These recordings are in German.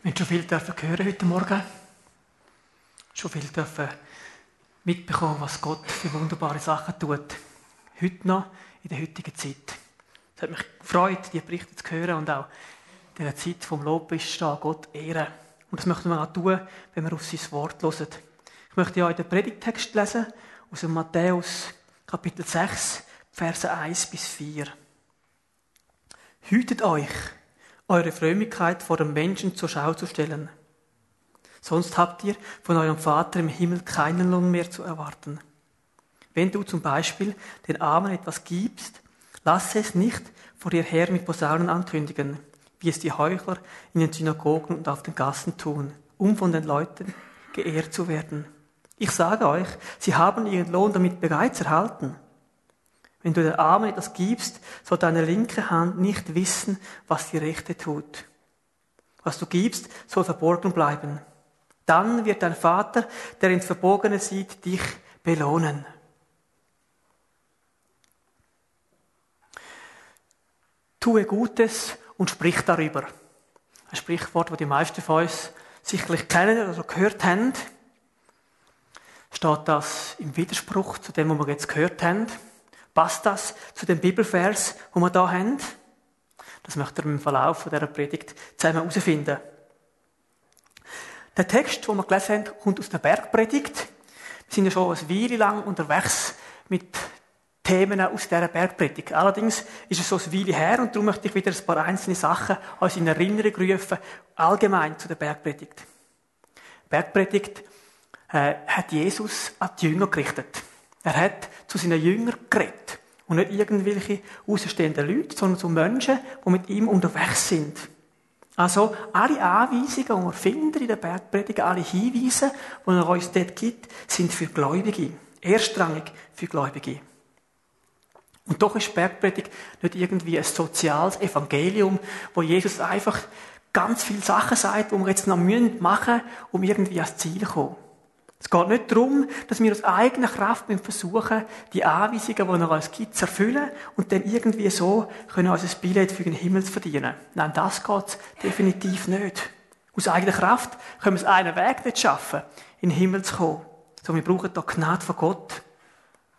Wir haben schon viel hören heute Morgen. Schon viel mitbekommen, was Gott für wunderbare Sachen tut. Heute noch, in der heutigen Zeit. Es hat mich gefreut, die Berichte zu hören und auch in der Zeit vom Lobpreis da Gott ehren. Und das möchten wir auch tun, wenn wir auf sein Wort hören. Ich möchte ja den Predigtext lesen, aus Matthäus Kapitel 6, Verse 1 bis 4. Hütet euch, eure Frömmigkeit vor dem Menschen zur Schau zu stellen. Sonst habt ihr von eurem Vater im Himmel keinen Lohn mehr zu erwarten. Wenn du zum Beispiel den Armen etwas gibst, lasse es nicht vor ihr her mit Posaunen ankündigen, wie es die Heuchler in den Synagogen und auf den Gassen tun, um von den Leuten geehrt zu werden. Ich sage euch, sie haben ihren Lohn damit bereits erhalten. Wenn du der Armen etwas gibst, soll deine linke Hand nicht wissen, was die rechte tut. Was du gibst, soll verborgen bleiben. Dann wird dein Vater, der ins Verborgene sieht, dich belohnen. Tue Gutes und sprich darüber. Ein Sprichwort, das die meisten von uns sicherlich kennen oder gehört haben. Steht das im Widerspruch zu dem, was wir jetzt gehört haben? Passt das zu dem Bibelvers, wo wir da haben? Das möchte ihr im Verlauf dieser Predigt zusammen herausfinden. Der Text, den wir gelesen haben, kommt aus der Bergpredigt. Wir sind ja schon eine Weile lang unterwegs mit Themen aus dieser Bergpredigt. Allerdings ist es so eine Weile her und darum möchte ich wieder ein paar einzelne Sachen uns in Erinnerung rufen, allgemein zu der Bergpredigt. Bergpredigt äh, hat Jesus an die Jünger gerichtet. Er hat zu seinen Jüngern geredet. Und nicht irgendwelche außenstehenden Leute, sondern zu Menschen, die mit ihm unterwegs sind. Also, alle Anweisungen, die wir finden in der Bergpredigt, alle Hinweise, die er uns dort gibt, sind für Gläubige. Erstrangig für Gläubige. Und doch ist Bergpredigt nicht irgendwie ein soziales Evangelium, wo Jesus einfach ganz viele Sachen sagt, die wir jetzt noch machen müssen, um irgendwie ans Ziel zu kommen. Es geht nicht darum, dass wir aus eigener Kraft versuchen, die Anweisungen, die er uns gibt, zu erfüllen und dann irgendwie so können unser Billett für den Himmel zu verdienen. Nein, das geht definitiv nicht. Aus eigener Kraft können wir es einen Weg nicht schaffen, in den Himmel zu kommen. So, wir brauchen da Gnade von Gott.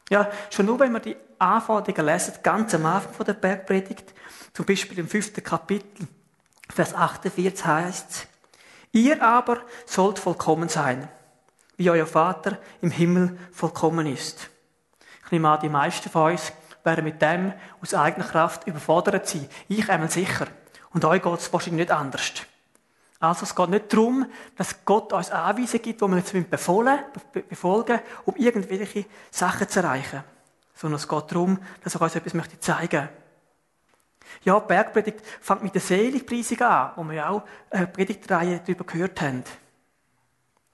Ja, schon nur wenn wir die Anforderungen lesen, ganz am Anfang der Bergpredigt, zum Beispiel im fünften Kapitel, Vers 48 heißt es, ihr aber sollt vollkommen sein wie euer Vater im Himmel vollkommen ist. Ich nehme an, die meisten von uns werden mit dem aus eigener Kraft überfordert sein. Ich einmal sicher. Und euch geht es wahrscheinlich nicht anders. Also es geht nicht darum, dass Gott uns Anweisungen gibt, die wir jetzt befolgen, befolgen, um irgendwelche Sachen zu erreichen. Sondern es geht darum, dass er uns etwas möchte zeigen möchte. Ja, die Bergpredigt fängt mit der Seligpreisung an, wo wir auch eine Predigtreihe darüber gehört haben.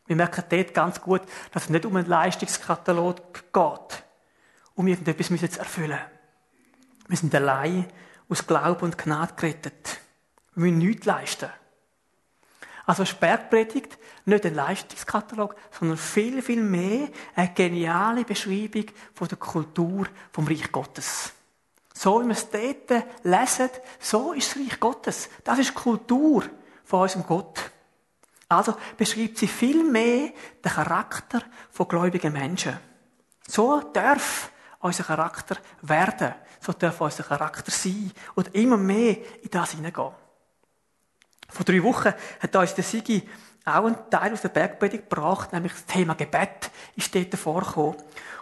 Wir merken dort ganz gut, dass es nicht um einen Leistungskatalog geht, um irgendetwas zu erfüllen. Wir sind allein aus Glauben und Gnade gerettet. Wir müssen nichts leisten. Also ist Bergpredigt nicht ein Leistungskatalog, sondern viel, viel mehr eine geniale Beschreibung von der Kultur vom Reich Gottes. So wie wir es dort lesen, so ist das Reich Gottes. Das ist die Kultur von unserem Gott. Also beschreibt sie viel mehr den Charakter von gläubigen Menschen. So darf unser Charakter werden. So darf unser Charakter sein. Und immer mehr in das hineingehen. Vor drei Wochen hat uns der Sigi auch einen Teil aus der Bergpredigt gebracht, nämlich das Thema Gebet ist dort vorgekommen.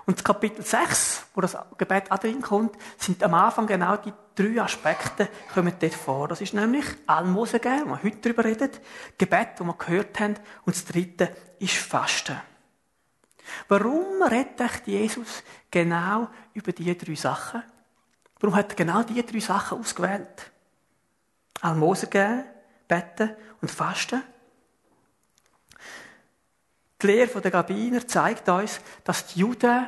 Und das Kapitel 6, wo das Gebet auch drin kommt, sind am Anfang genau die drei Aspekte, kommen dort vor. Das ist nämlich Almosen geben, wo wir heute darüber reden, Gebet, wo wir gehört haben, und das dritte ist Fasten. Warum redet Jesus genau über diese drei Sachen? Warum hat er genau diese drei Sachen ausgewählt? Almosen geben, beten und fasten? Die Lehre der Gabiner zeigt uns, dass die Juden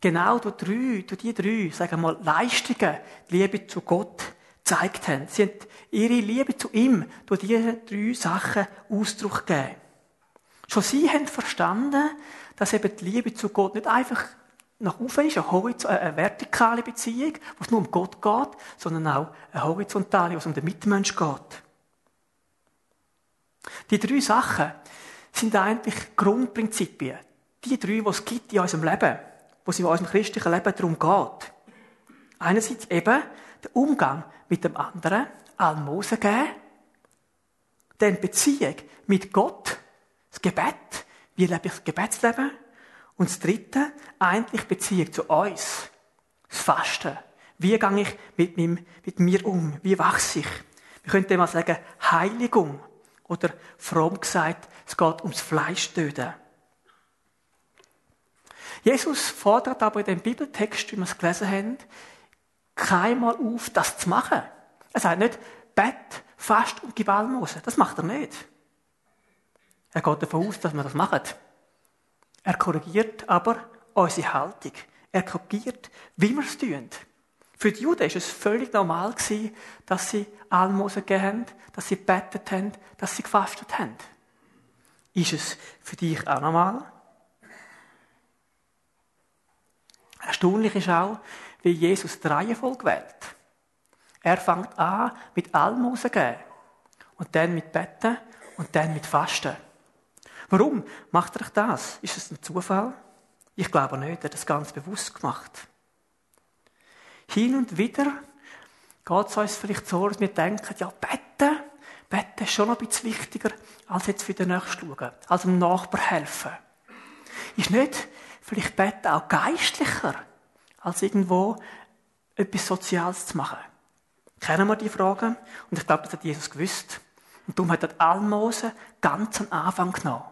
genau durch drei, durch die drei, sagen wir mal, Leistungen, Liebe zu Gott, gezeigt haben. Sie haben ihre Liebe zu ihm durch diese drei Sachen Ausdruck gegeben. Schon sie haben verstanden, dass eben die Liebe zu Gott nicht einfach nach oben ist, eine, eine vertikale Beziehung, wo es nur um Gott geht, sondern auch eine horizontale, wo es um den Mitmensch geht. Die drei Sachen sind eigentlich Grundprinzipien. Die drei, die es gibt in unserem Leben, wo es in unserem christlichen Leben darum geht. Einerseits eben der Umgang mit dem anderen, Almosen geben, dann Beziehung mit Gott, das Gebet, wie lebe ich das Gebetsleben? Und das Dritte, eigentlich Beziehung zu uns, das Fasten. Wie gehe ich mit, meinem, mit mir um? Wie wachse ich? Wir könnten mal sagen, Heiligung. Oder fromm gesagt, es geht ums Fleischtöten. Jesus fordert aber in dem Bibeltext, wie wir es gelesen haben, keinmal auf, das zu machen. Er sagt nicht, Bett, Fast und gib. Das macht er nicht. Er geht davon aus, dass wir das machen. Er korrigiert aber unsere Haltung. Er korrigiert, wie wir es tun. Für die Juden war es völlig normal, dass sie Almosen gegeben haben, dass sie gebetet haben, dass sie gefastet haben. Ist es für dich auch normal? Erstaunlich ist auch, wie Jesus die Reihenfolge wählt. Er fängt an mit Almosen geben. Und dann mit Betten und dann mit Fasten. Warum macht er das? Ist es ein Zufall? Ich glaube nicht, er hat das ganz bewusst gemacht. Hin und wieder geht es uns vielleicht so, dass wir denken, ja, Betten, Betten ist schon noch ein bisschen wichtiger, als jetzt für den Nächsten schauen, als dem Nachbar helfen. Ist nicht vielleicht Betten auch geistlicher, als irgendwo etwas Soziales zu machen? Kennen wir die Fragen? Und ich glaube, das hat Jesus gewusst. Und darum hat er Almosen ganz am Anfang genommen.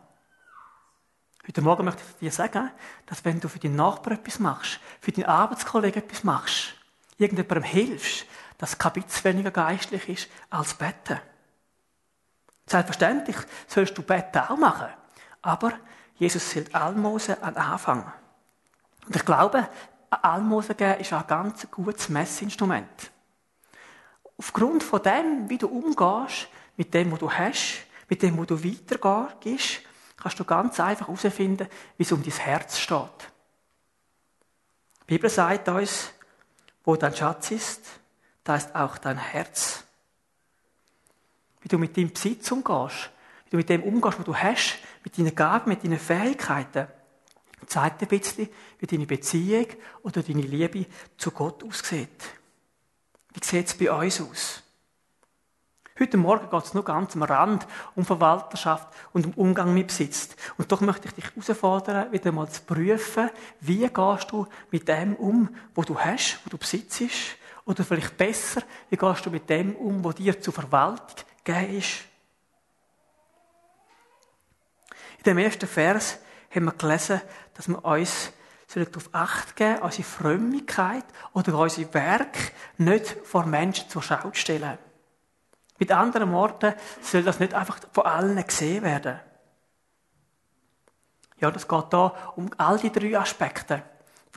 Heute Morgen möchte ich dir sagen, dass wenn du für deinen Nachbarn etwas machst, für deinen Arbeitskollegen etwas machst, irgendjemandem hilfst, dass kein weniger geistlich ist als Betten. Selbstverständlich sollst du Betten auch machen. Aber Jesus zählt Almosen an Anfang. Und ich glaube, Almosen geben ist ein ganz gutes Messinstrument. Aufgrund von dem, wie du umgehst, mit dem, was du hast, mit dem, wo du weitergehst, kannst du ganz einfach herausfinden, wie es um dein Herz steht. Die Bibel sagt uns, wo dein Schatz ist, da ist auch dein Herz. Wie du mit deinem Besitz umgehst, wie du mit dem umgehst, was du hast, mit deinen Gaben, mit deinen Fähigkeiten, zeigt ein bisschen, wie deine Beziehung oder deine Liebe zu Gott aussieht. Wie sieht es bei uns aus? Heute Morgen geht es nur ganz am Rand um Verwalterschaft und um Umgang mit Besitz. Und doch möchte ich dich herausfordern, wieder mal zu prüfen, wie gehst du mit dem um, wo du hast, wo du besitzt. Oder vielleicht besser, wie gehst du mit dem um, wo dir zur Verwaltung gegeben ist. In dem ersten Vers haben wir gelesen, dass wir uns darauf Acht geben, unsere Frömmigkeit oder unsere Werk nicht vor Menschen zur Schau zu stellen. Mit anderen Worten soll das nicht einfach von allen gesehen werden. Ja, das geht da um all die drei Aspekte.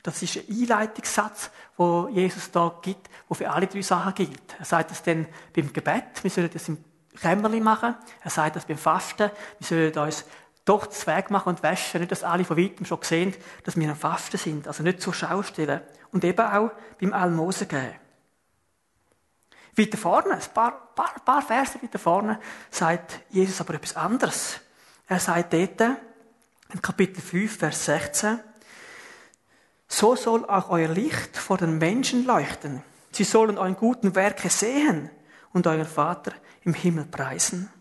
Das ist ein Einleitungssatz, wo Jesus da gibt, wo für alle drei Sachen gilt. Er sagt das dann beim Gebet, wir sollen das im Kämmerli machen. Er sagt das beim Fasten, wir sollen uns doch zu Weg machen und waschen, nicht, dass alle von weitem schon sehen, dass wir am Fasten sind. Also nicht zur Schau stellen. Und eben auch beim Almosen geben. Weiter vorne, ein paar, paar, paar Verse weiter vorne, sagt Jesus aber etwas anderes. Er sagt dort, in Kapitel 5, Vers 16, so soll auch euer Licht vor den Menschen leuchten. Sie sollen euren guten Werke sehen und euren Vater im Himmel preisen.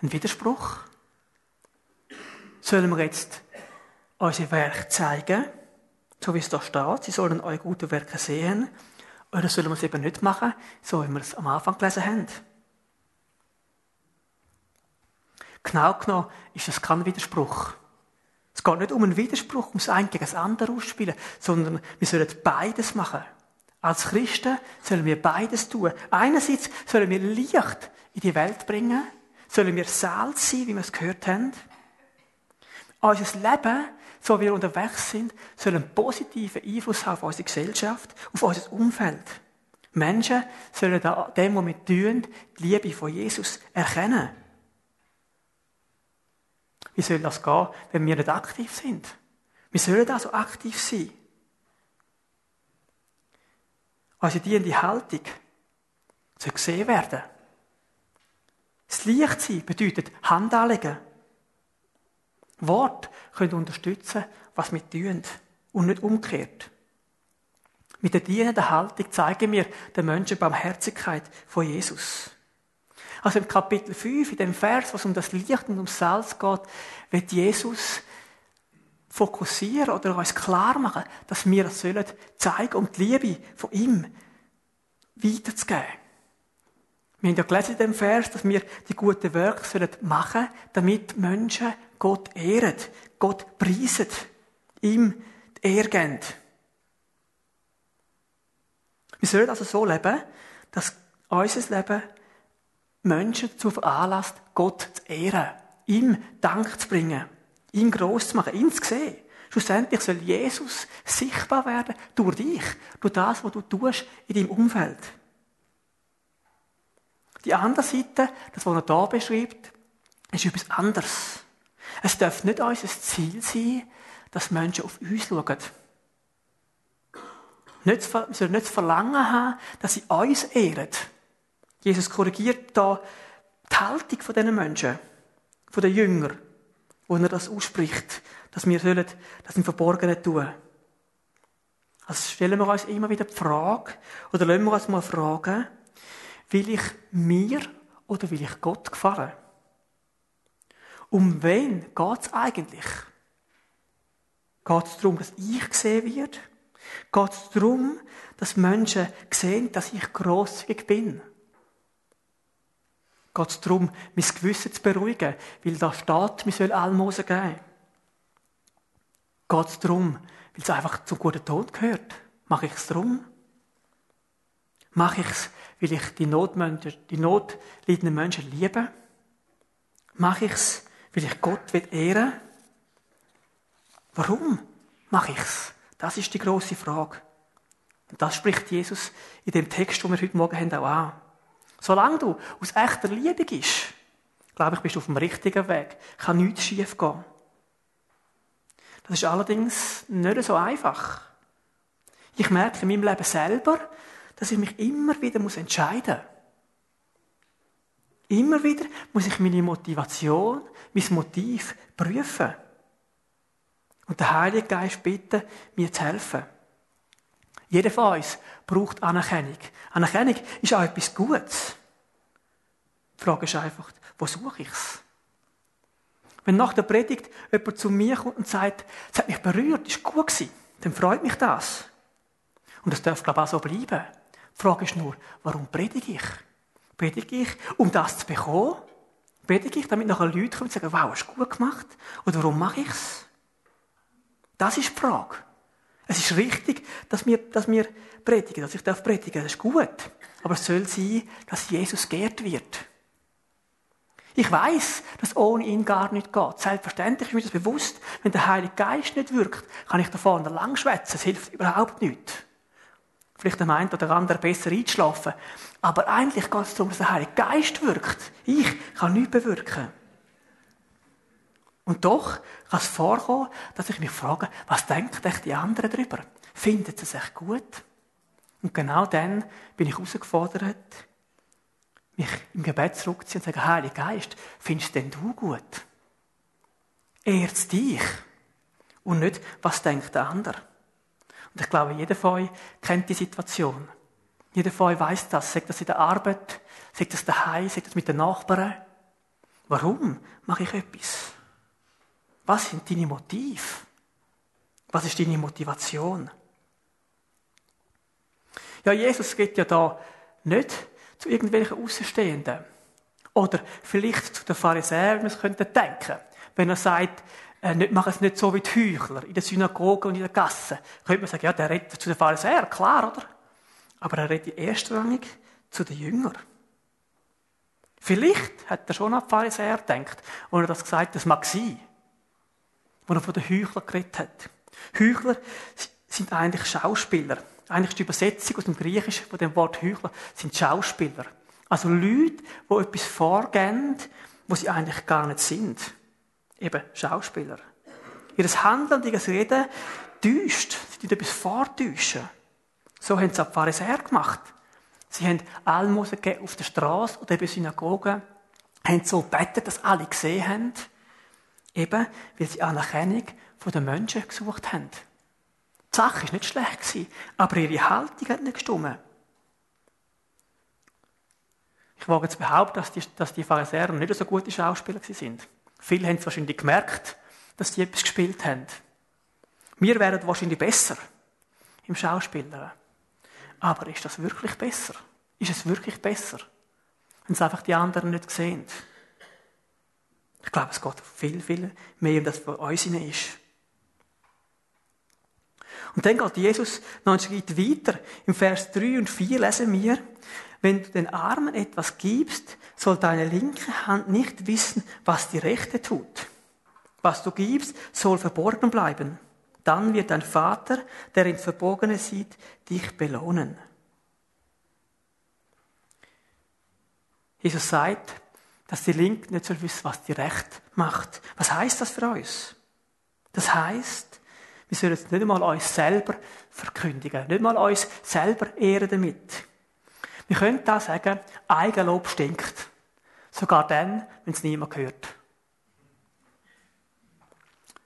Ein Widerspruch. Sollen wir jetzt unser Werk zeigen, so wie es da steht? Sie sollen eure guten Werke sehen oder sollen wir es eben nicht machen, so wie wir es am Anfang gelesen haben? Genau genommen ist es kein Widerspruch. Es geht nicht um einen Widerspruch, um das eine gegen das andere ausspielen, sondern wir sollen beides machen. Als Christen sollen wir beides tun. Einerseits sollen wir Licht in die Welt bringen, sollen wir Salz sein, wie wir es gehört haben. Unser Leben so wie wir unterwegs sind, soll einen positiven Einfluss haben auf unsere Gesellschaft, auf unser Umfeld. Menschen sollen dem, was wir tun, die Liebe von Jesus erkennen. Wie soll das gehen, wenn wir nicht aktiv sind? Wir sollen also aktiv sein. Unsere dienende Haltung soll gesehen werden. Das Licht sein bedeutet Hand anlegen. Wort können unterstützen, was wir tun und nicht umgekehrt. Mit der dienenden Haltung zeigen wir den Menschen Barmherzigkeit von Jesus. Also im Kapitel 5, in dem Vers, was um das Licht und um Salz geht, wird Jesus fokussieren oder uns klar machen, dass wir es sollen zeigen, um die Liebe von ihm weiterzugeben. Wir haben ja gelesen in dem Vers, dass wir die guten Werke sollen damit Menschen Gott ehren, Gott preisen, ihm die Ehre geben. Wir sollen also so leben, dass unser Leben Menschen dazu veranlasst, Gott zu ehren, ihm Dank zu bringen, ihn groß zu machen, ihn zu sehen. Schlussendlich soll Jesus sichtbar werden durch dich, durch das, was du tust in deinem Umfeld. Die andere Seite, das, was er hier beschreibt, ist etwas anderes. Es darf nicht unser Ziel sein, dass Menschen auf uns schauen. Nicht, wir sollen nicht das Verlangen haben, dass sie uns ehren. Jesus korrigiert da die Haltung von diesen Menschen, von den Jüngern, wo er das ausspricht, dass wir sollen das im Verborgenen tun. Also stellen wir uns immer wieder die Frage, oder lassen wir uns mal fragen, will ich mir oder will ich Gott gefallen? Um wen geht es eigentlich? Geht es darum, dass ich gesehen werde? Geht es darum, dass Menschen sehen, dass ich grosszügig bin? Geht es darum, mein Gewissen zu beruhigen, weil steht, wir sollen Almosen geben? Geht es darum, weil es einfach zum guten Ton gehört? Mache ich es darum? Mache ich es, weil ich die, Notmenschen, die notleidenden Menschen liebe? Mache ich es, weil ich Gott will ehren Warum mache ich es? Das ist die große Frage. Und das spricht Jesus in dem Text, den wir heute Morgen haben, auch an. Solange du aus echter Liebe gehst, glaube ich, bist du auf dem richtigen Weg. Kann nichts schief gehen. Das ist allerdings nicht so einfach. Ich merke in meinem Leben selber, dass ich mich immer wieder entscheiden muss. Immer wieder muss ich meine Motivation, mein Motiv prüfen. Und der Heilige Geist bitten, mir zu helfen. Jeder von uns braucht Anerkennung. Anerkennung ist auch etwas Gutes. Die Frage ist einfach, wo suche ich es? Wenn nach der Predigt jemand zu mir kommt und sagt, es hat mich berührt, es war gut dann freut mich das. Und das darf, glaube ich, auch so bleiben. Die Frage ist nur, warum predige ich? Predige ich, um das zu bekommen? Predige ich, damit nachher Leute kommen und sagen, wow, hast du gut gemacht? Oder warum mache ich es? Das ist die Frage. Es ist richtig, dass wir, dass wir predigen, dass ich darf predigen, das ist gut. Aber es soll sein, dass Jesus geehrt wird. Ich weiß, dass ohne ihn gar nicht geht. Selbstverständlich ist mir das bewusst. Wenn der Heilige Geist nicht wirkt, kann ich da vorne lang schwätzen. Es hilft überhaupt nicht. Vielleicht der meint oder der andere besser einzuschlafen. Aber eigentlich geht es darum, dass der Heilige Geist wirkt. Ich kann nichts bewirken. Und doch kann es vorkommen, dass ich mich frage, was denken echt die anderen darüber? Finden sie es echt gut? Und genau dann bin ich herausgefordert, mich im Gebet zurückzuziehen und zu sagen, Heiliger Geist, findest denn du gut? Ehrt dich. Und nicht, was denkt der andere? Und ich glaube, jeder von euch kennt die Situation. Jeder von euch weiß das. Sagt das in der Arbeit, sagt das daheim, sagt das mit den Nachbarn. Warum mache ich etwas? Was sind deine Motive? Was ist deine Motivation? Ja, Jesus geht ja da nicht zu irgendwelchen Außenstehenden. Oder vielleicht zu den Pharisäern, wie man es könnte denken. Wenn er sagt, äh, nicht, mach es nicht so wie die Heuchler in der Synagoge und in der Gasse. Könnte man sagen, ja, der redet zu den Pharisäern, klar, oder? Aber er redet erstrangig zu den Jüngern. Vielleicht hat er schon an die Pharisäer gedacht, und er das gesagt das mag sein wo er von den Heuchlern geredet hat. Heuchler sind eigentlich Schauspieler. Eigentlich die Übersetzung aus dem Griechischen von dem Wort Heuchler sind Schauspieler. Also Leute, die etwas vorgehen, wo sie eigentlich gar nicht sind. Eben Schauspieler. Ihr Handeln, ihr Reden täuscht. Sie tun etwas vortäuschen. So haben es auch die Pharisäer gemacht. Sie haben Almosen gegeben auf der Straße oder eben Synagogen haben so bettet, dass alle gesehen haben, eben, weil sie Anerkennung von den Menschen gesucht haben. Die Sache war nicht schlecht, aber ihre Haltung hat nicht gestimmt. Ich wage zu behaupten, dass die, dass die Pharisäer nicht so gute Schauspieler sind. Viele haben es wahrscheinlich gemerkt, dass sie etwas gespielt haben. Wir wären wahrscheinlich besser im Schauspielern. Aber ist das wirklich besser? Ist es wirklich besser, wenn es einfach die anderen nicht sehen? Ich glaube, es geht viel, viel mehr um das, was uns ist. Und dann geht Jesus noch einen Schritt weiter. Im Vers 3 und 4 lesen wir, wenn du den Armen etwas gibst, soll deine linke Hand nicht wissen, was die rechte tut. Was du gibst, soll verborgen bleiben. Dann wird dein Vater, der ins Verborgene sieht, dich belohnen. Jesus sagt, dass die Linke nicht soll wissen, was die Rechte macht. Was heißt das für uns? Das heißt, wir sollen es nicht einmal uns selber verkündigen, nicht mal uns selber ehren damit. Wir können da sagen, Eigenlob stinkt. Sogar dann, wenn es niemand hört.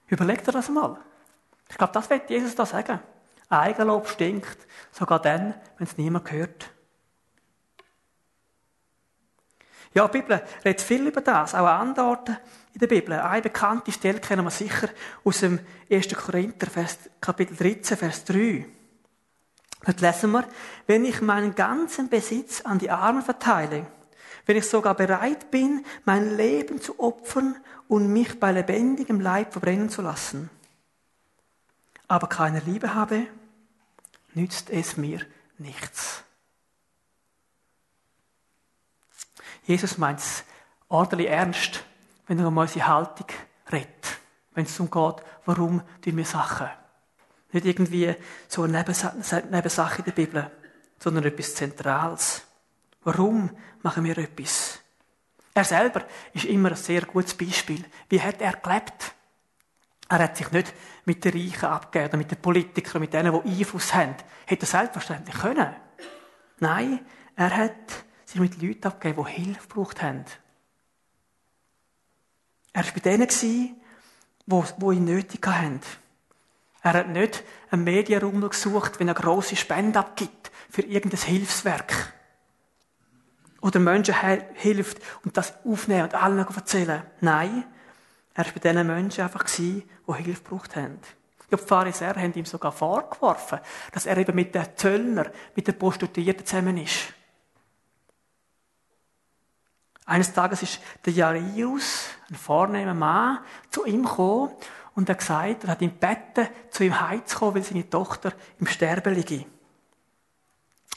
Überlegt ihr das mal. Ich glaube, das wird Jesus da sagen. Eigenlob stinkt, sogar dann, wenn es niemand hört. Ja, die Bibel redet viel über das, auch an anderen Orten in der Bibel. Eine bekannte Stelle kennen wir sicher aus dem 1. Korinther, Kapitel 13, Vers 3. Dort lesen wir, wenn ich meinen ganzen Besitz an die Armen verteile, wenn ich sogar bereit bin, mein Leben zu opfern und mich bei lebendigem Leib verbrennen zu lassen, aber keine Liebe habe, nützt es mir nichts. Jesus meint es ordentlich ernst, wenn er um unsere Haltung redet. Wenn es darum geht, warum tun wir Sachen. Nicht irgendwie so eine Nebensache in der Bibel, sondern etwas Zentrales. Warum machen wir etwas? Er selber ist immer ein sehr gutes Beispiel. Wie hat er gelebt? Er hat sich nicht mit den Reichen abgegeben oder mit den Politikern, mit denen, die Einfluss haben. Hätte er selbstverständlich können. Nein, er hat sich mit Leuten abgegeben, die Hilfe gebraucht haben. Er war bei denen, die ihn nötig hatten. Er hat nicht einen Medienraum gesucht, wenn er grosse Spende abgibt für irgendein Hilfswerk. Oder Menschen hilft und das aufnehmen und allen erzählen. Nein, er war bei diesen Menschen einfach, die Hilfe gebraucht haben. Die Pharisäer haben ihm sogar vorgeworfen, dass er eben mit den Zöllner, mit den Prostituierten zusammen ist. Eines Tages ist der Jairus, ein vornehmer Mann, zu ihm gekommen und er gesagt, er hat ihm gebeten, zu ihm heimzukommen, weil seine Tochter im Sterben liege.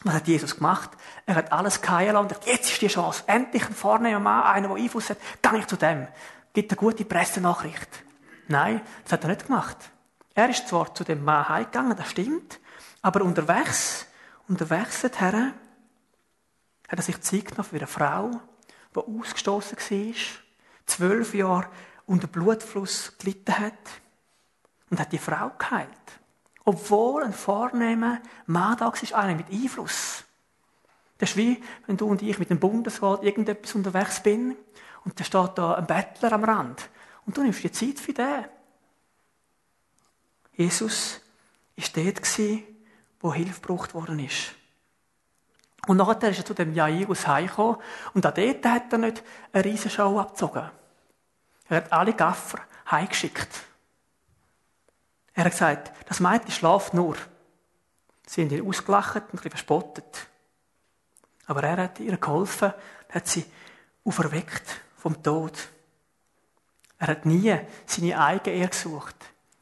Was hat Jesus gemacht? Er hat alles geheilt und gesagt, jetzt ist die Chance. Endlich ein vornehmer Mann, einer, der Einfluss hat, gehe ich zu dem. Gibt eine gute Pressenachricht. Nein, das hat er nicht gemacht. Er ist zwar zu dem Mann heimgegangen, das stimmt, aber unterwegs, unterwegs dorthin, hat er sich Zeit genommen für eine Frau, die ausgestoßen war, zwölf Jahre unter Blutfluss gelitten hat und hat die Frau geheilt. Obwohl ein vornehmer Mann da war, einer mit Einfluss. Das ist wie, wenn du und ich mit dem Bundesrat irgendetwas unterwegs bin und da steht da ein Bettler am Rand und du nimmst die Zeit für den. Jesus war dort, wo Hilfe gebraucht worden ist. Und nachher ist er zu dem Jairus heimgekommen und auch dort hat er nicht eine Show abgezogen. Er hat alle Gaffer heimgeschickt. Er hat gesagt, das Mädchen schlaft nur. Sie haben ihn ausgelacht und ein bisschen verspottet. Aber er hat ihr geholfen, hat sie auferweckt vom Tod. Er hat nie seine eigene Ehre gesucht.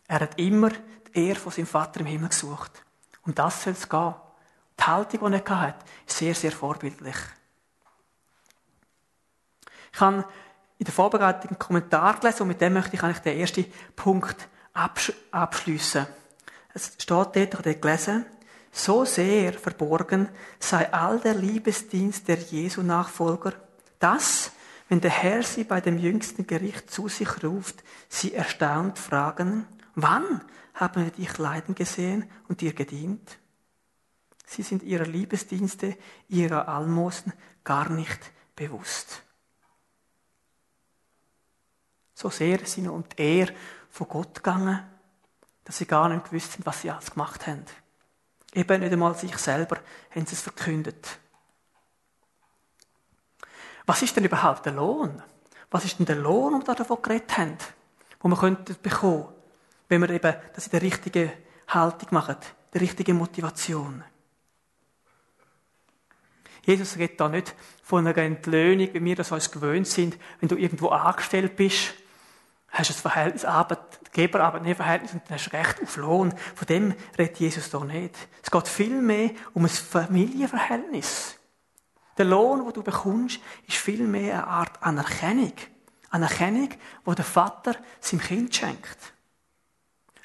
Er hat immer die Ehre von seinem Vater im Himmel gesucht. Und das soll es gehen. Die Haltung, die er hatte, ist sehr, sehr vorbildlich. Ich habe in der Vorbereitung einen Kommentar gelesen und mit dem möchte ich eigentlich den ersten Punkt abschliessen. Es steht dort, ich habe gelesen, so sehr verborgen sei all der Liebesdienst der Jesu-Nachfolger, dass, wenn der Herr sie bei dem jüngsten Gericht zu sich ruft, sie erstaunt fragen, wann haben wir dich leiden gesehen und dir gedient? Sie sind ihrer Liebesdienste, ihrer Almosen gar nicht bewusst. So sehr sind um die Ehre von Gott gegangen, dass sie gar nicht gewusst sind, was sie alles gemacht haben. Eben nicht einmal sich selber haben sie es verkündet. Was ist denn überhaupt der Lohn? Was ist denn der Lohn, um da davon geredet haben? Wo man könnte bekommen, wenn wir eben das in der richtigen Haltung machen, der richtigen Motivation. Jesus redet da nicht von einer Entlöhnung, wie wir das uns gewöhnt sind, wenn du irgendwo angestellt bist, hast du ein Verhältnis, Arbeitgeber, Arbeitnehmerverhältnis und dann hast du Recht auf Lohn. Von dem redet Jesus da nicht. Es geht vielmehr um ein Familienverhältnis. Der Lohn, den du bekommst, ist vielmehr eine Art Anerkennung. Anerkennung, wo der Vater seinem Kind schenkt.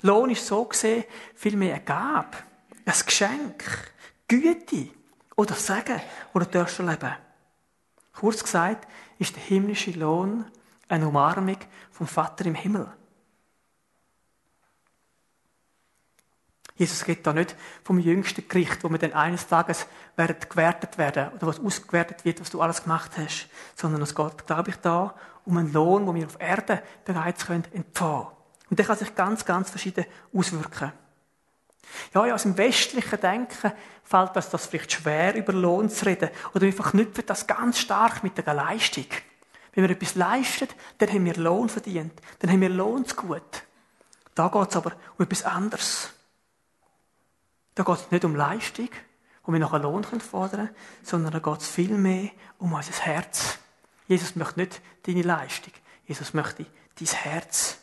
Lohn ist so gesehen vielmehr eine Gabe, ein Geschenk, Güte oder Segen, du darfst erleben. Kurz gesagt ist der himmlische Lohn eine Umarmung vom Vater im Himmel. Jesus geht da nicht vom jüngsten Gericht, wo wir dann eines Tages werden gewertet werden oder was ausgewertet wird, was du alles gemacht hast, sondern es geht, glaube ich, da um einen Lohn, wo wir auf Erde bereits können empfangen. Und der kann sich ganz, ganz verschieden auswirken. Ja, ja, aus dem westlichen Denken fällt uns das vielleicht schwer, über Lohn zu reden. Oder wir verknüpfen das ganz stark mit der Leistung. Wenn wir etwas leisten, dann haben wir Lohn verdient. Dann haben wir Lohn zu gut. Da geht es aber um etwas anderes. Da geht es nicht um Leistung, wo wir einen Lohn fordern können, sondern da geht es vielmehr um unser Herz. Jesus möchte nicht deine Leistung. Jesus möchte dein Herz.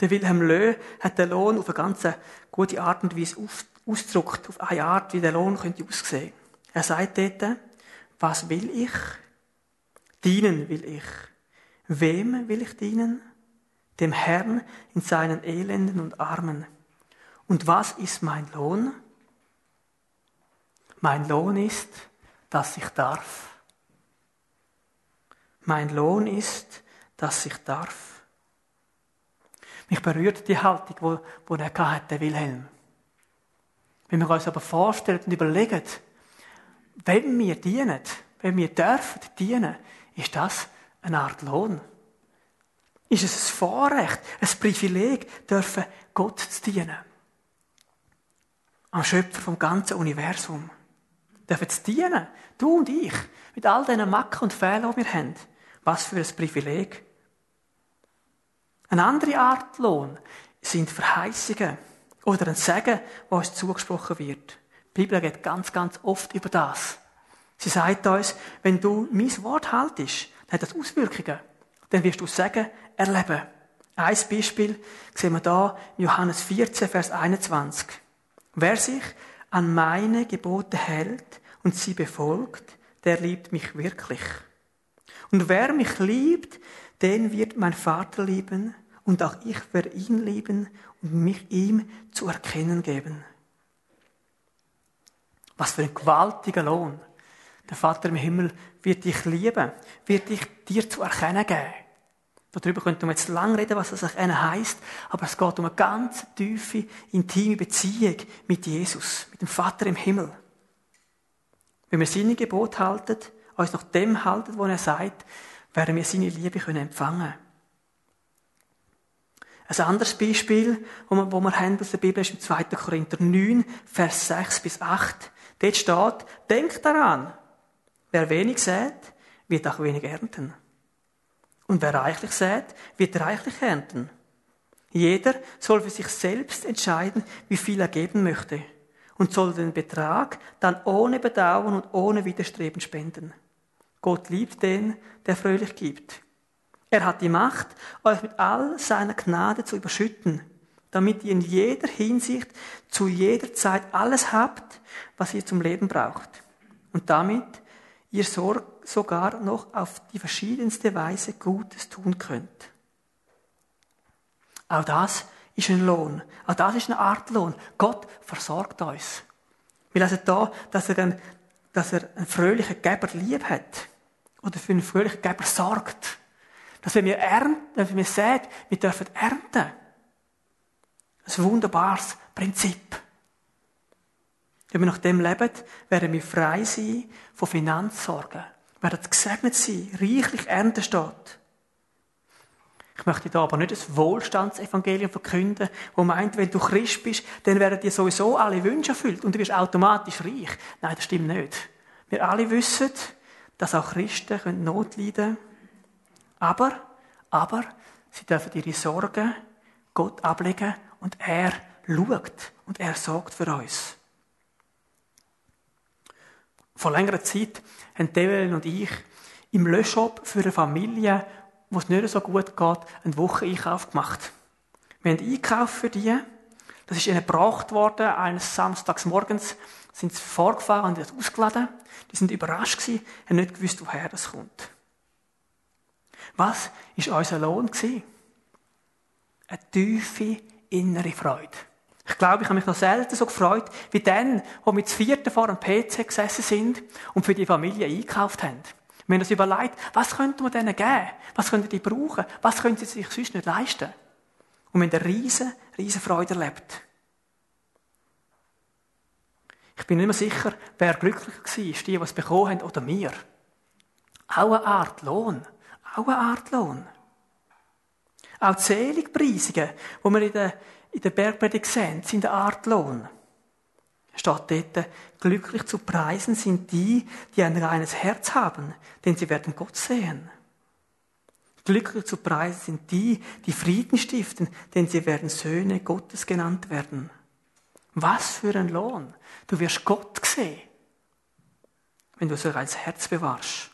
Der Wilhelm Löh hat den Lohn auf eine ganz gute Art und Weise ausgedrückt, auf eine Art, wie der Lohn könnte aussehen. Er sagt dort, was will ich? Dienen will ich. Wem will ich dienen? Dem Herrn in seinen Elenden und Armen. Und was ist mein Lohn? Mein Lohn ist, dass ich darf. Mein Lohn ist, dass ich darf. Mich berührt die Haltung, wo, wo er hatte, der Wilhelm. Wenn wir uns aber vorstellen und überlegen, wenn wir dienen, wenn wir dürfen dienen, ist das eine Art Lohn. Ist es ein Vorrecht, ein Privileg, dürfen Gott zu dienen am Schöpfer vom ganzen Universum. Dürfen zu dienen, du und ich, mit all diesen Macken und Fehlern, die wir haben. Was für ein Privileg. Eine andere Art Lohn sind Verheißungen oder ein Segen, was uns zugesprochen wird. Die Bibel geht ganz, ganz oft über das. Sie sagt uns, wenn du mein Wort haltest, dann hat das Auswirkungen. Dann wirst du Segen erleben. Ein Beispiel sehen wir da in Johannes 14, Vers 21. Wer sich an meine Gebote hält und sie befolgt, der liebt mich wirklich. Und wer mich liebt, den wird mein Vater lieben und auch ich werde ihn lieben und mich ihm zu erkennen geben. Was für ein gewaltiger Lohn. Der Vater im Himmel wird dich lieben, wird dich dir zu erkennen geben. Darüber könnte man jetzt lang reden, was das eigentlich heisst, aber es geht um eine ganz tiefe, intime Beziehung mit Jesus, mit dem Vater im Himmel. Wenn wir seine Gebot halten, uns nach dem halten, was er sagt, werden wir seine Liebe können empfangen Ein anderes Beispiel, wo wir, wo wir haben aus der Bibel, ist im 2. Korinther 9, Vers 6 bis 8. Dort steht, denkt daran, wer wenig sät, wird auch wenig ernten. Und wer reichlich sät, wird reichlich ernten. Jeder soll für sich selbst entscheiden, wie viel er geben möchte und soll den Betrag dann ohne Bedauern und ohne Widerstreben spenden. Gott liebt den, der fröhlich gibt. Er hat die Macht, euch mit all seiner Gnade zu überschütten, damit ihr in jeder Hinsicht zu jeder Zeit alles habt, was ihr zum Leben braucht. Und damit ihr sogar noch auf die verschiedenste Weise Gutes tun könnt. Auch das ist ein Lohn. Auch das ist eine Art Lohn. Gott versorgt uns. Wir lesen da, dass er, einen, dass er einen fröhlichen Geber lieb hat. Oder für einen fröhlichen Geber sorgt. Dass wenn wir ernten, wenn wir sehen, wir dürfen ernten. Ein wunderbares Prinzip. Wenn wir nach dem leben, werden wir frei sein von Finanzsorgen, werden gesegnet sein, reichlich Ernte steht. Ich möchte da aber nicht das Wohlstandsevangelium verkünden, wo meint, wenn du Christ bist, dann werden dir sowieso alle Wünsche erfüllt und du wirst automatisch reich. Nein, das stimmt nicht. Wir alle wissen, dass auch Christen Not leiden können. Aber, aber, sie dürfen ihre Sorgen Gott ablegen und er schaut und er sorgt für uns. Vor längerer Zeit haben Devil und ich im Löschshop für eine Familie wo es nicht so gut geht, einen Wocheneinkauf gemacht. Wir haben Einkauf für die. Das ist ihnen gebracht worden, eines Samstags morgens sind sie vorgefahren und das ausgeladen. Die sind überrascht gewesen, haben nicht gewusst, woher das kommt. Was ist unser Lohn gewesen? Eine tiefe innere Freude. Ich glaube, ich habe mich noch selten so gefreut, wie dann, wo wir das vierte vor dem PC gesessen sind und für die Familie eingekauft haben. Wir haben uns überlegt, was könnte man denen geben? Was könnten die brauchen? Was können sie sich sonst nicht leisten? Und wir haben eine riesen, riesen Freude erlebt. Ich bin nicht mehr sicher, wer glücklicher war, die, die es bekommen haben, oder wir. Auch eine Art Lohn. Auch eine Art Lohn. Auch die Seligpreisungen, die wir in der, in der Bergpredigt sehen, sind eine Art Lohn steht dort, glücklich zu preisen sind die, die ein reines Herz haben, denn sie werden Gott sehen. Glücklich zu preisen sind die, die Frieden stiften, denn sie werden Söhne Gottes genannt werden. Was für ein Lohn. Du wirst Gott sehen, wenn du so ein Herz bewahrst.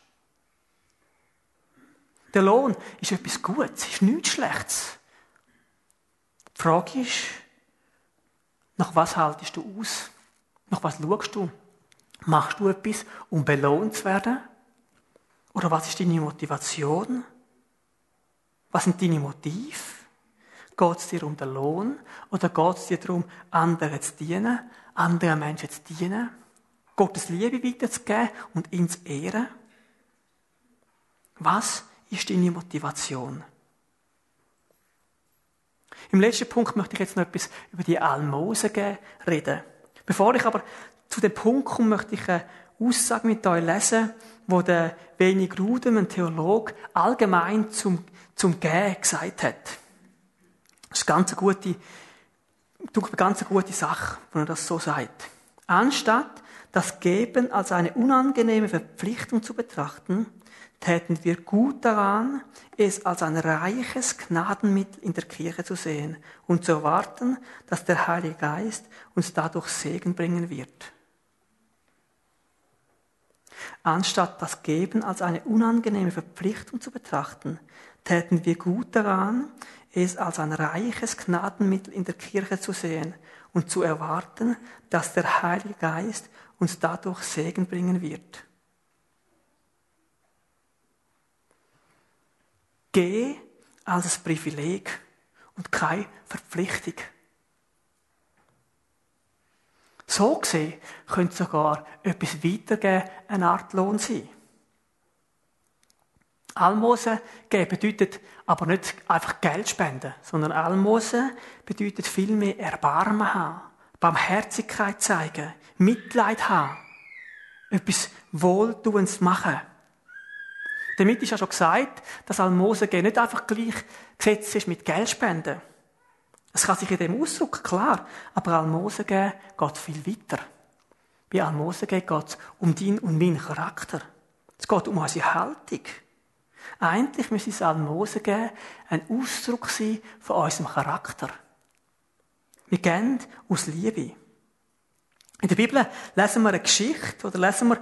Der Lohn ist etwas Gutes, ist nichts Schlechtes. Die Frage ist, nach was haltest du aus? Nach was schaust du? Machst du etwas, um belohnt zu werden? Oder was ist deine Motivation? Was sind deine Motive? Geht es dir um den Lohn? Oder geht es dir darum, anderen zu dienen, anderen Menschen zu dienen? Gottes Liebe weiterzugeben und ihn zu ehren? Was ist deine Motivation? Im letzten Punkt möchte ich jetzt noch etwas über die Almosen reden. Bevor ich aber zu dem Punkt komme, möchte ich eine Aussage mit euch lesen, wo der Wenig Rudem, ein Theolog, allgemein zum, zum Gehen gesagt hat. Das ist eine ganz gute, eine ganz gute Sache, wenn er das so sagt. Anstatt das Geben als eine unangenehme Verpflichtung zu betrachten, täten wir gut daran, es als ein reiches Gnadenmittel in der Kirche zu sehen und zu erwarten, dass der Heilige Geist uns dadurch Segen bringen wird. Anstatt das Geben als eine unangenehme Verpflichtung zu betrachten, täten wir gut daran, es als ein reiches Gnadenmittel in der Kirche zu sehen und zu erwarten, dass der Heilige Geist uns dadurch Segen bringen wird. Geh als ein Privileg und keine Verpflichtung. So gesehen könnte sogar etwas weitergeben eine Art Lohn sein. Almosen geben bedeutet aber nicht einfach Geld spenden, sondern Almosen bedeutet vielmehr Erbarmen haben, Barmherzigkeit zeigen, Mitleid haben, etwas Wohltuendes machen. Damit ist ja schon gesagt, dass Almosen nicht einfach gleich gesetzt ist mit Geldspenden. Es kann sich in dem Ausdruck, klar, aber Almosen geben geht viel weiter. Bei Almosen geht es um deinen und meinen Charakter. Es geht um unsere Haltung. Eigentlich müssen es Almosen geben ein Ausdruck sein von unserem Charakter. Wir gehen aus Liebe. In der Bibel lesen wir eine Geschichte oder lesen wir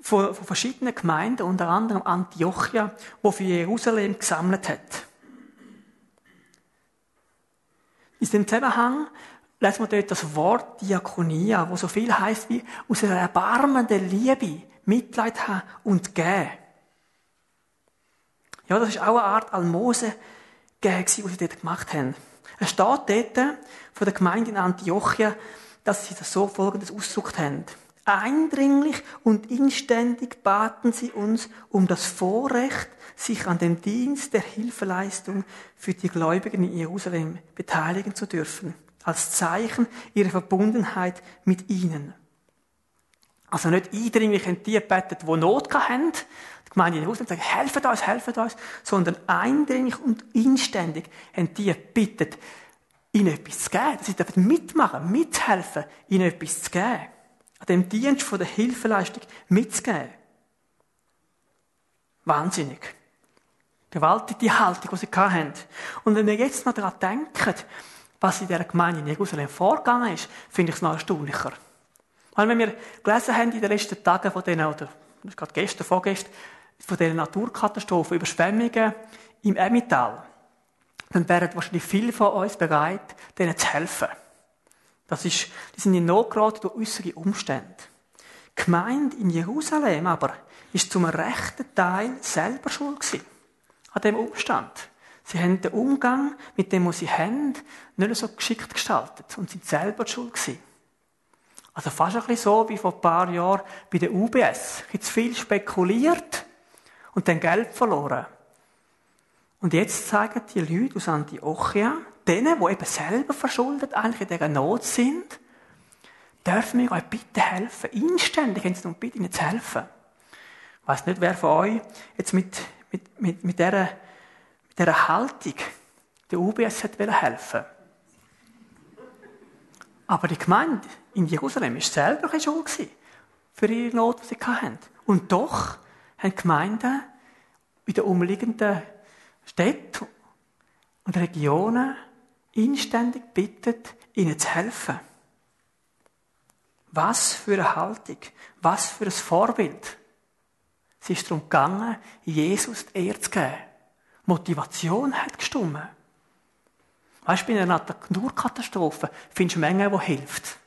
von, von verschiedenen Gemeinden, unter anderem Antiochia, wo für Jerusalem gesammelt hat. In dem Zusammenhang lesen wir dort das Wort Diakonia, wo so viel heißt wie aus einer erbarmenden Liebe Mitleid haben und geben. Ja, das ist auch eine Art Almose die sie dort gemacht haben. Es steht dort von der Gemeinde in Antiochia, dass sie das so folgendes ausgedrückt haben. Eindringlich und inständig baten sie uns um das Vorrecht, sich an dem Dienst der Hilfeleistung für die Gläubigen in Jerusalem beteiligen zu dürfen, als Zeichen ihrer Verbundenheit mit ihnen. Also nicht eindringlich in die betet, die Not haben. Die Gemeinde in Jerusalem sagt, helfet uns, helfet uns. Sondern eindringlich und inständig haben die bittet, ihnen etwas zu geben. Sie dürfen mitmachen, mithelfen, ihnen etwas zu geben. An dem Dienst von der Hilfeleistung mitzugeben. Wahnsinnig. Gewaltig die Haltung, die sie hatten. Und wenn wir jetzt noch daran denken, was in dieser Gemeinde in Jerusalem vorgegangen ist, finde ich es noch erstaunlicher. Weil wenn wir gelesen haben in den letzten Tagen von denen, oder gerade gestern, vorgestern, von diesen Naturkatastrophen, Überschwemmungen im Emmental, dann wären wahrscheinlich viele von uns bereit, denen zu helfen. Das ist, die sind in Not geraten durch äußere Umstände. Die Gemeinde in Jerusalem aber ist zum rechten Teil selber schuld gewesen. An dem Umstand. Sie haben den Umgang mit dem, was sie haben, nicht so geschickt gestaltet und sind selber schuld gewesen. Also fast ein bisschen so wie vor ein paar Jahren bei der UBS. Zu viel spekuliert und dann Geld verloren. Und jetzt sagen die Leute aus Antiochia, denen, die eben selber verschuldet eigentlich in dieser Not sind, dürfen wir euch bitte helfen. Inständig haben sie darum bitte ihnen zu helfen. Ich weiss nicht, wer von euch jetzt mit, mit, mit, mit, dieser, mit dieser Haltung der UBS hat helfen Aber die Gemeinde in Jerusalem war selber ein schuld für ihre Not, die sie hatten. Und doch haben Gemeinden in den umliegenden Städten und Regionen inständig bittet, ihnen zu helfen. Was für eine Haltung, was für ein Vorbild. Es ist darum gegangen, Jesus die Ehre zu geben. Motivation hat gestummen. Weißt du, bei einer Naturkatastrophe findest du Mengen, die hilft.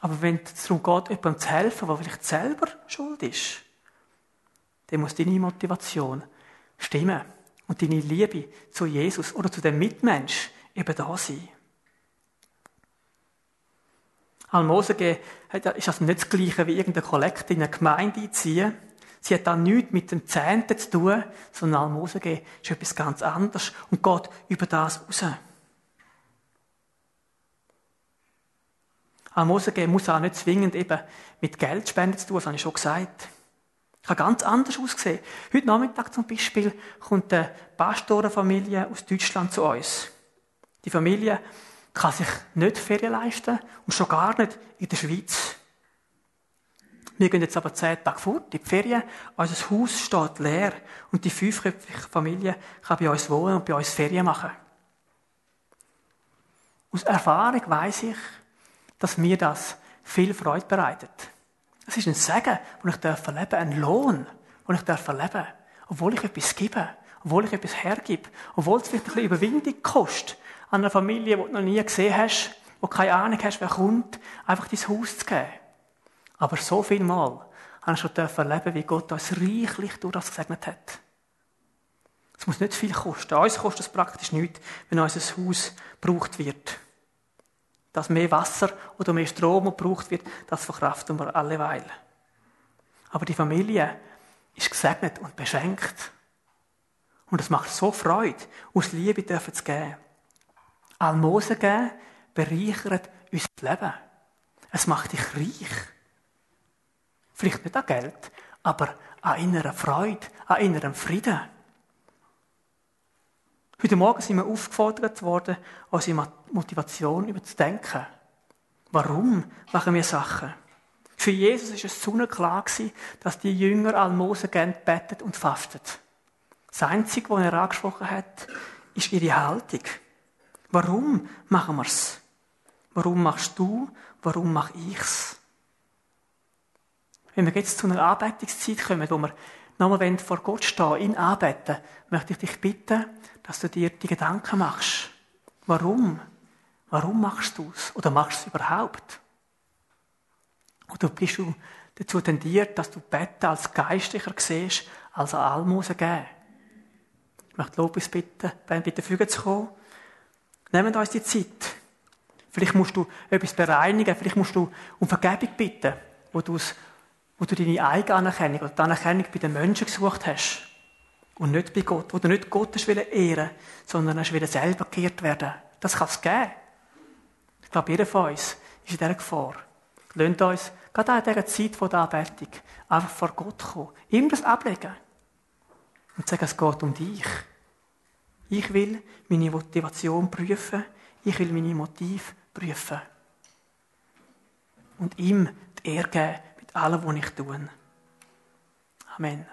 Aber wenn es darum geht, jemandem zu helfen, der vielleicht selber schuld ist, dann muss deine Motivation stimmen und deine Liebe zu Jesus oder zu dem Mitmensch eben da sein. Almosenge ist also nicht das Gleiche wie irgendeine Kollekte in eine Gemeinde einziehen. Sie hat dann nichts mit dem Zehnten zu tun, sondern Almosenge ist etwas ganz anderes und geht über das raus. Almosenge muss auch nicht zwingend eben mit Geldspenden zu tun, das habe ich schon gesagt. Kann ganz anders aussehen. Heute Nachmittag zum Beispiel kommt eine Pastorenfamilie aus Deutschland zu uns. Die Familie kann sich nicht Ferien leisten und schon gar nicht in der Schweiz. Wir gehen jetzt aber zehn Tage fort, in die Ferien. Unser Haus steht leer und die fünfköpfige Familie kann bei uns wohnen und bei uns Ferien machen. Aus Erfahrung weiß ich, dass mir das viel Freude bereitet. Es ist ein Segen, wo ich erleben darf ein Lohn, wo ich erleben darf obwohl ich etwas gebe, obwohl ich etwas hergebe, obwohl es vielleicht ein bisschen Überwindung kostet, an einer Familie, die du noch nie gesehen hast, wo keine Ahnung hast, wer kommt, einfach dein Haus zu geben. Aber so viel Mal habe ich schon erleben, wie Gott uns reichlich durch das gesegnet hat. Es muss nicht viel kosten. Uns kostet es praktisch nichts, wenn unser Haus gebraucht wird. Dass mehr Wasser oder mehr Strom gebraucht wird, das verkraften wir alleweil. Aber die Familie ist gesegnet und beschenkt. Und es macht so Freude, aus Liebe dürfen zu geben. Almosen geben bereichert unser Leben. Es macht dich reich. Vielleicht nicht an Geld, aber an innerer Freude, an innerem Frieden. Heute Morgen sind wir aufgefordert worden, unsere Motivation überzudenken. Warum machen wir Sachen? Für Jesus ist es sonnenklar gewesen, dass die Jünger Almosen gern betet und fastet. Das Einzige, was er angesprochen hat, ist ihre Haltung. Warum machen wir's? Warum machst du? Warum mache ich's? Wenn wir jetzt zu einer Arbeitungszeit kommen, wo wir nochmal vor Gott stehen, ihn anbeten, möchte ich dich bitten, dass du dir die Gedanken machst. Warum? Warum machst du es? Oder machst du es überhaupt? Oder bist du dazu tendiert, dass du Betten als geistlicher siehst, als an Almosen geben? Ich möchte Lobis bitten, Ben bitte fügen zu kommen. Nehmen uns die Zeit. Vielleicht musst du etwas bereinigen, vielleicht musst du um Vergebung bitten, wo, wo du deine eigene Anerkennung oder die Anerkennung bei den Menschen gesucht hast. Und nicht bei Gott, wo du nicht Gott hast ehren sondern hast selber geehrt werden. Das kann es geben. Ich glaube, jeder von uns ist in dieser Gefahr. Lasst uns gerade an dieser Zeit der Anbetung, einfach vor Gott kommen. Ihm das ablegen. Und sagen, es geht um dich. Ich will meine Motivation prüfen. Ich will meine Motive prüfen. Und ihm die Ehre geben mit allem, was ich tue. Amen.